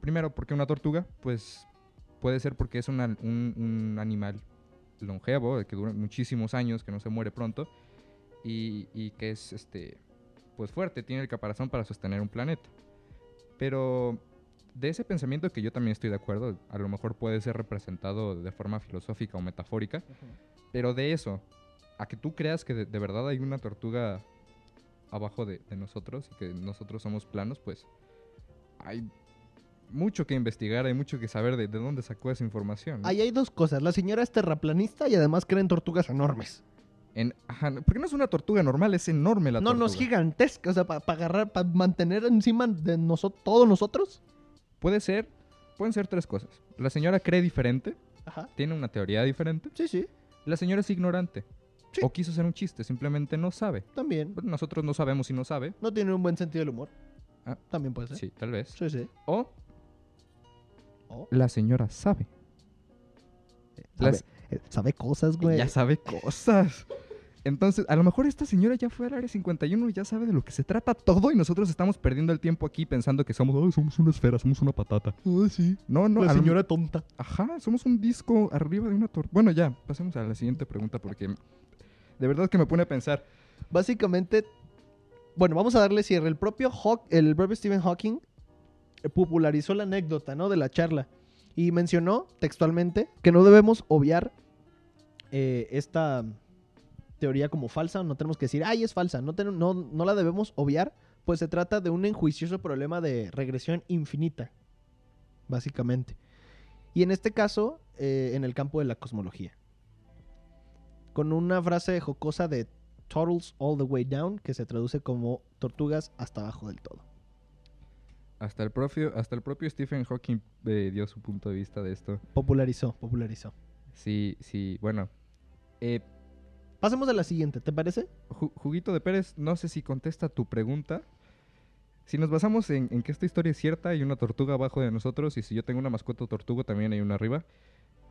Speaker 3: primero porque una tortuga pues puede ser porque es una- un, un animal longevo que dura muchísimos años que no se muere pronto y, y que es este pues fuerte tiene el caparazón para sostener un planeta. Pero de ese pensamiento que yo también estoy de acuerdo, a lo mejor puede ser representado de forma filosófica o metafórica, pero de eso, a que tú creas que de, de verdad hay una tortuga abajo de, de nosotros y que nosotros somos planos, pues hay mucho que investigar, hay mucho que saber de, de dónde sacó esa información. ¿no?
Speaker 2: Ahí hay dos cosas. La señora es terraplanista y además cree en tortugas enormes.
Speaker 3: En, ajá, no, porque no es una tortuga normal, es enorme la
Speaker 2: no,
Speaker 3: tortuga.
Speaker 2: no, es gigantesca. O sea, para agarrar, para mantener encima de nosotros, todos nosotros.
Speaker 3: Puede ser, pueden ser tres cosas. La señora cree diferente,
Speaker 2: Ajá.
Speaker 3: tiene una teoría diferente.
Speaker 2: Sí, sí.
Speaker 3: La señora es ignorante.
Speaker 2: Sí.
Speaker 3: O quiso hacer un chiste, simplemente no sabe.
Speaker 2: También.
Speaker 3: Nosotros no sabemos si no sabe.
Speaker 2: No tiene un buen sentido del humor.
Speaker 3: Ah.
Speaker 2: También puede ser.
Speaker 3: Sí, tal vez.
Speaker 2: Sí, sí.
Speaker 3: O La señora sabe.
Speaker 2: Sabe,
Speaker 3: Las-
Speaker 2: eh, sabe cosas, güey.
Speaker 3: Ya sabe cosas. Entonces, a lo mejor esta señora ya fue al área 51 y ya sabe de lo que se trata todo y nosotros estamos perdiendo el tiempo aquí pensando que somos, "Ay, somos una esfera, somos una patata.
Speaker 2: Ah, sí.
Speaker 3: No, no,
Speaker 2: La
Speaker 3: lo-
Speaker 2: señora tonta.
Speaker 3: Ajá, somos un disco arriba de una torre. Bueno, ya, pasemos a la siguiente pregunta porque de verdad que me pone a pensar.
Speaker 2: Básicamente, bueno, vamos a darle cierre. El propio, Haw- el propio Stephen Hawking popularizó la anécdota, ¿no? De la charla. Y mencionó textualmente que no debemos obviar eh, esta teoría como falsa. No tenemos que decir, ay, es falsa. No la debemos obviar, pues se trata de un enjuicioso problema de regresión infinita, básicamente. Y en este caso, eh, en el campo de la cosmología. Con una frase jocosa de Turtles All the Way Down, que se traduce como tortugas hasta abajo del todo.
Speaker 3: Hasta el propio, hasta el propio Stephen Hawking eh, dio su punto de vista de esto.
Speaker 2: Popularizó, popularizó.
Speaker 3: Sí, sí, bueno. Eh,
Speaker 2: Pasemos a la siguiente, ¿te parece?
Speaker 3: Ju- Juguito de Pérez, no sé si contesta tu pregunta. Si nos basamos en, en que esta historia es cierta, hay una tortuga abajo de nosotros y si yo tengo una mascota tortuga también hay una arriba,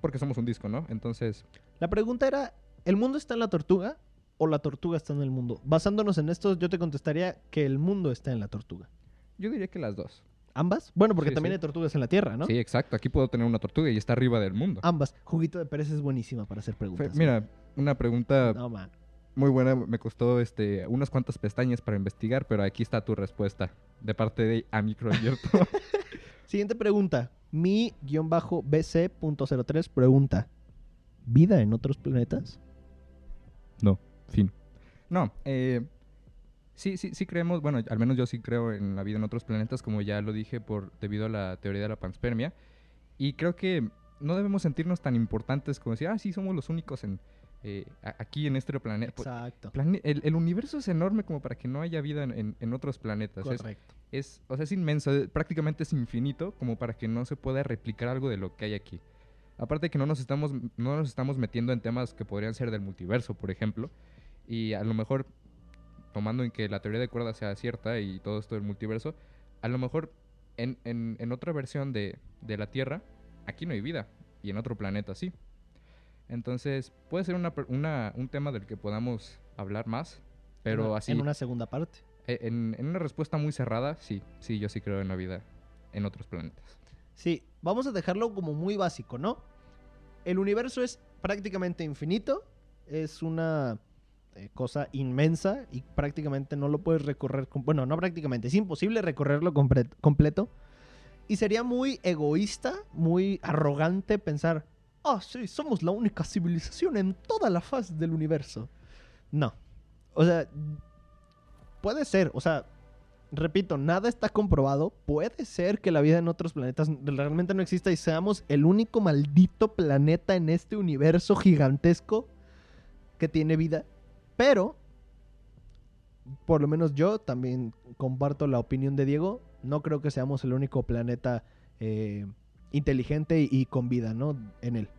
Speaker 3: porque somos un disco, ¿no? Entonces,
Speaker 2: La pregunta era, ¿el mundo está en la tortuga o la tortuga está en el mundo? Basándonos en esto, yo te contestaría que el mundo está en la tortuga.
Speaker 3: Yo diría que las dos.
Speaker 2: ¿Ambas? Bueno, porque
Speaker 3: Sí,
Speaker 2: también
Speaker 3: sí.
Speaker 2: hay tortugas en la Tierra, ¿no?
Speaker 3: Sí, exacto. Aquí puedo tener una tortuga y está arriba del mundo.
Speaker 2: Ambas. Juguito de Pérez es buenísima para hacer
Speaker 3: Fe-
Speaker 2: preguntas.
Speaker 3: Mira, una pregunta
Speaker 2: No, man.
Speaker 3: muy buena. Me costó este, unas cuantas pestañas para investigar, pero aquí está tu respuesta. De parte de A Micro Abierto.
Speaker 2: Siguiente pregunta. Mi-BC.03 pregunta. ¿Vida en otros planetas?
Speaker 3: No, fin. No, eh, sí, sí, sí creemos, bueno, al menos yo sí creo en la vida en otros planetas, como ya lo dije, por debido a la teoría de la panspermia. Y creo que no debemos sentirnos tan importantes como decir, ah, sí, somos los únicos en, eh, aquí en este planeta.
Speaker 2: Exacto.
Speaker 3: el, el universo es enorme como para que no haya vida en, en- en otros planetas.
Speaker 2: Correcto.
Speaker 3: es, o sea, es inmenso, eh, prácticamente es infinito como para que no se pueda replicar algo de lo que hay aquí. Aparte que no nos estamos, no nos estamos metiendo en temas que podrían ser del multiverso, por ejemplo, y a lo mejor, tomando en que la teoría de cuerdas sea cierta y todo esto del multiverso, a lo mejor en, en- en otra versión de, de la Tierra, aquí no hay vida, y en otro planeta sí. Entonces, puede ser una un tema del que podamos hablar más, pero
Speaker 2: En-
Speaker 3: así...
Speaker 2: En una segunda parte.
Speaker 3: Eh, En, en una respuesta muy cerrada, sí, sí, yo sí creo en la vida en otros planetas.
Speaker 2: Sí, vamos a dejarlo como muy básico, ¿no? El universo es prácticamente infinito, es una eh, cosa inmensa y prácticamente no lo puedes recorrer, bueno, no prácticamente, es imposible recorrerlo completo. Y sería muy egoísta, muy arrogante pensar, ah, sí, somos la única civilización en toda la faz del universo. No. O sea, puede ser, o sea, repito, nada está comprobado. Puede ser que la vida en otros planetas realmente no exista y seamos el único maldito planeta en este universo gigantesco que tiene vida. Pero, por lo menos yo también comparto la opinión de Diego. No creo que seamos el único planeta eh, inteligente y, con vida, ¿no? En él.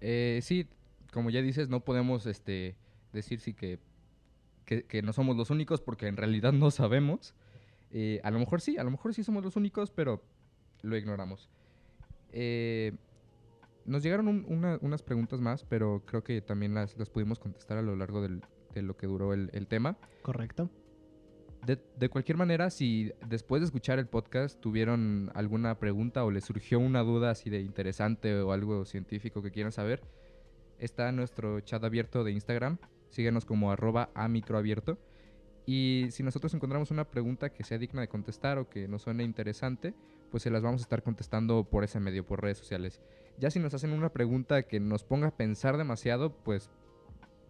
Speaker 3: Eh, sí, como ya dices, no podemos este, decir sí que, que, que no somos los únicos porque en realidad no sabemos. Eh, a lo mejor sí, a lo mejor sí somos los únicos, pero lo ignoramos. Eh, nos llegaron un- una- unas preguntas más, pero creo que también las, las pudimos contestar a lo largo del- de lo que duró el- el tema.
Speaker 2: ¿Correcto?
Speaker 3: De, de cualquier manera, si después de escuchar el podcast tuvieron alguna pregunta o les surgió una duda así de interesante o algo científico que quieran saber, está nuestro chat abierto de Instagram. Síguenos como arroba a microabierto. Y si nosotros encontramos una pregunta que sea digna de contestar o que nos suene interesante, pues se las vamos a estar contestando por ese medio, por redes sociales. Ya si nos hacen una pregunta que nos ponga a pensar demasiado, pues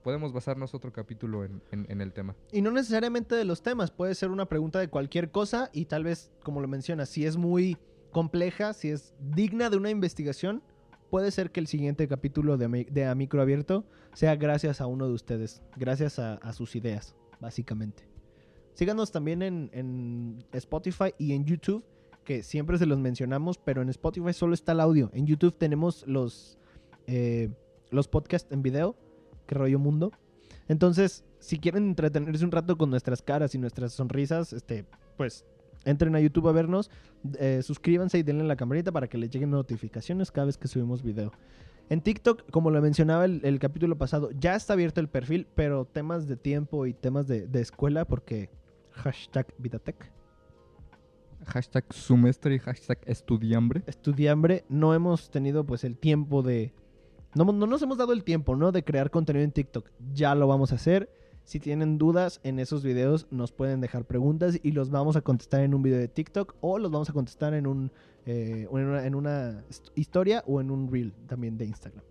Speaker 3: podemos basarnos otro capítulo en- el tema.
Speaker 2: Y no necesariamente de los temas, puede ser una pregunta de cualquier cosa y tal vez, como lo mencionas, si es muy compleja, si es digna de una investigación, puede ser que el siguiente capítulo de, de A Micro Abierto sea gracias a uno de ustedes, gracias a, sus ideas, básicamente. Síganos también en Spotify y en YouTube, que siempre se los mencionamos, pero en Spotify solo está el audio. En YouTube tenemos los, eh, los podcasts en video, que rollo mundo. Entonces, si quieren entretenerse un rato con nuestras caras y nuestras sonrisas, este, pues entren a YouTube a vernos, eh, suscríbanse y denle la campanita para que les lleguen notificaciones cada vez que subimos video. En TikTok, como lo mencionaba el, el capítulo pasado, ya está abierto el perfil, pero temas de tiempo y temas de, de escuela, porque hashtag Vidatech,
Speaker 3: Hashtag sumestre y hashtag estudiambre.
Speaker 2: estudiambre, no hemos tenido pues el tiempo de... No, no nos hemos dado el tiempo, ¿no? De crear contenido en TikTok. Ya lo vamos a hacer. Si tienen dudas en esos videos, nos pueden dejar preguntas y los vamos a contestar en un video de TikTok o los vamos a contestar en, un, eh, en, una, en una hist- historia o en un reel también de Instagram.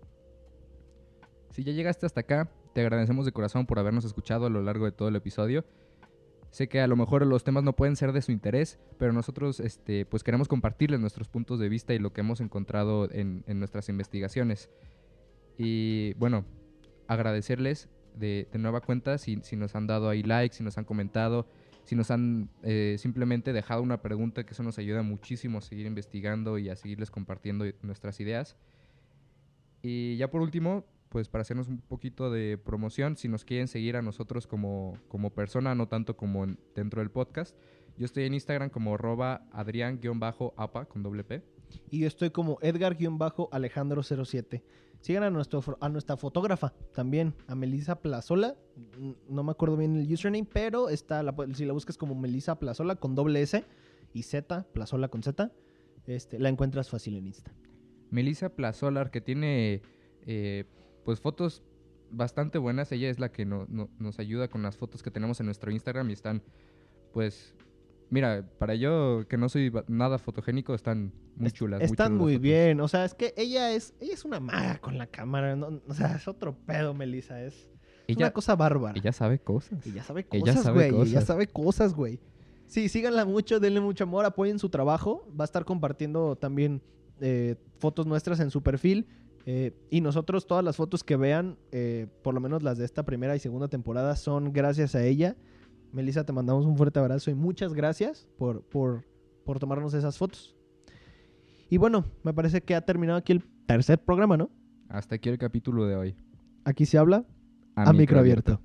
Speaker 3: Si ya llegaste hasta acá, te agradecemos de corazón por habernos escuchado a lo largo de todo el episodio. Sé que a lo mejor los temas no pueden ser de su interés, pero nosotros este, pues queremos compartirles nuestros puntos de vista y lo que hemos encontrado en, en nuestras investigaciones. Y bueno, agradecerles de, de nueva cuenta si, si nos han dado ahí like, si nos han comentado, si nos han eh, simplemente dejado una pregunta, que eso nos ayuda muchísimo a seguir investigando y a seguirles compartiendo nuestras ideas. Y ya por último, pues para hacernos un poquito de promoción, si nos quieren seguir a nosotros como, como persona, no tanto como en- dentro del podcast, yo estoy en Instagram como arroba adrián-apa con doble P.
Speaker 2: Y yo estoy como Edgar-Alejandro07. Sigan a, nuestro, a nuestra fotógrafa también, a Melissa Plazola. No me acuerdo bien el username, pero está la si la buscas como Melissa Plazola con doble S y Z, Plazola con Z, este, la encuentras fácil en Insta.
Speaker 3: Melissa Plazolar, que tiene eh, pues fotos bastante buenas. Ella es la que no- no- nos ayuda con las fotos que tenemos en nuestro Instagram y están, pues, mira, para yo que no soy nada fotogénico, están muy chulas.
Speaker 2: Están
Speaker 3: chulas
Speaker 2: muy
Speaker 3: fotos.
Speaker 2: bien, o sea, es que ella es, ella es una maga con la cámara, no- o sea, es otro pedo, Melissa, es, es
Speaker 3: Ella,
Speaker 2: una cosa bárbara.
Speaker 3: ella sabe cosas.
Speaker 2: Ella sabe
Speaker 3: Ella
Speaker 2: cosas,
Speaker 3: sabe
Speaker 2: güey. Ella
Speaker 3: cosas.
Speaker 2: sabe cosas, güey. Sí, síganla mucho, denle mucho amor, apoyen su trabajo. Va a estar compartiendo también eh, fotos nuestras en su perfil. Eh, y nosotros, todas las fotos que vean, eh, por lo menos las de esta primera y segunda temporada, son gracias a ella. Melissa, te mandamos un fuerte abrazo y muchas gracias por, por, por tomarnos esas fotos. Y bueno, me parece que ha terminado aquí el tercer programa, ¿no?
Speaker 3: Hasta aquí el capítulo de hoy.
Speaker 2: Aquí se habla a, micro abierto.